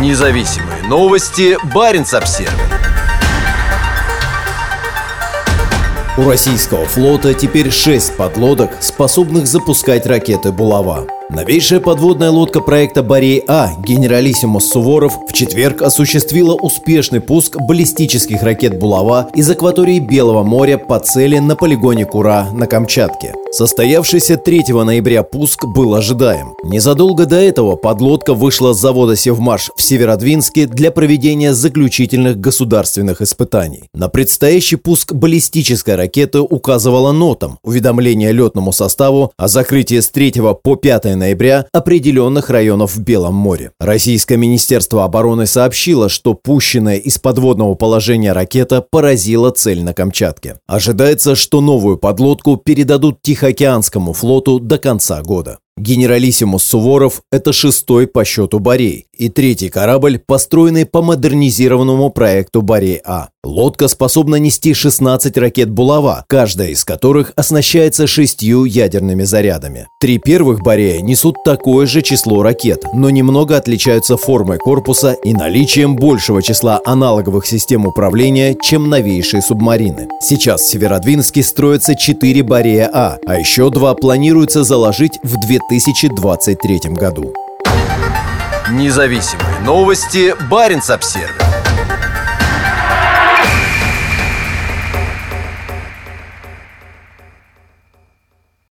Независимые новости. Барин обсерва У российского флота теперь шесть подлодок, способных запускать ракеты «Булава». Новейшая подводная лодка проекта «Борей-А» генералиссимус Суворов в четверг осуществила успешный пуск баллистических ракет «Булава» из акватории Белого моря по цели на полигоне Кура на Камчатке. Состоявшийся 3 ноября пуск был ожидаем. Незадолго до этого подлодка вышла с завода «Севмаш» в Северодвинске для проведения заключительных государственных испытаний. На предстоящий пуск баллистической ракеты указывала нотам уведомление летному составу о закрытии с 3 по 5 ноября определенных районов в Белом море. Российское Министерство обороны сообщило, что пущенная из подводного положения ракета поразила цель на Камчатке. Ожидается, что новую подлодку передадут Тихоокеанскому флоту до конца года. Генералиссимус Суворов – это шестой по счету Борей и третий корабль, построенный по модернизированному проекту Борей-А. Лодка способна нести 16 ракет «Булава», каждая из которых оснащается шестью ядерными зарядами. Три первых «Борея» несут такое же число ракет, но немного отличаются формой корпуса и наличием большего числа аналоговых систем управления, чем новейшие субмарины. Сейчас в Северодвинске строятся 4 «Борея-А», а еще два планируется заложить в 2023 году. Независимые новости. Барин обсервис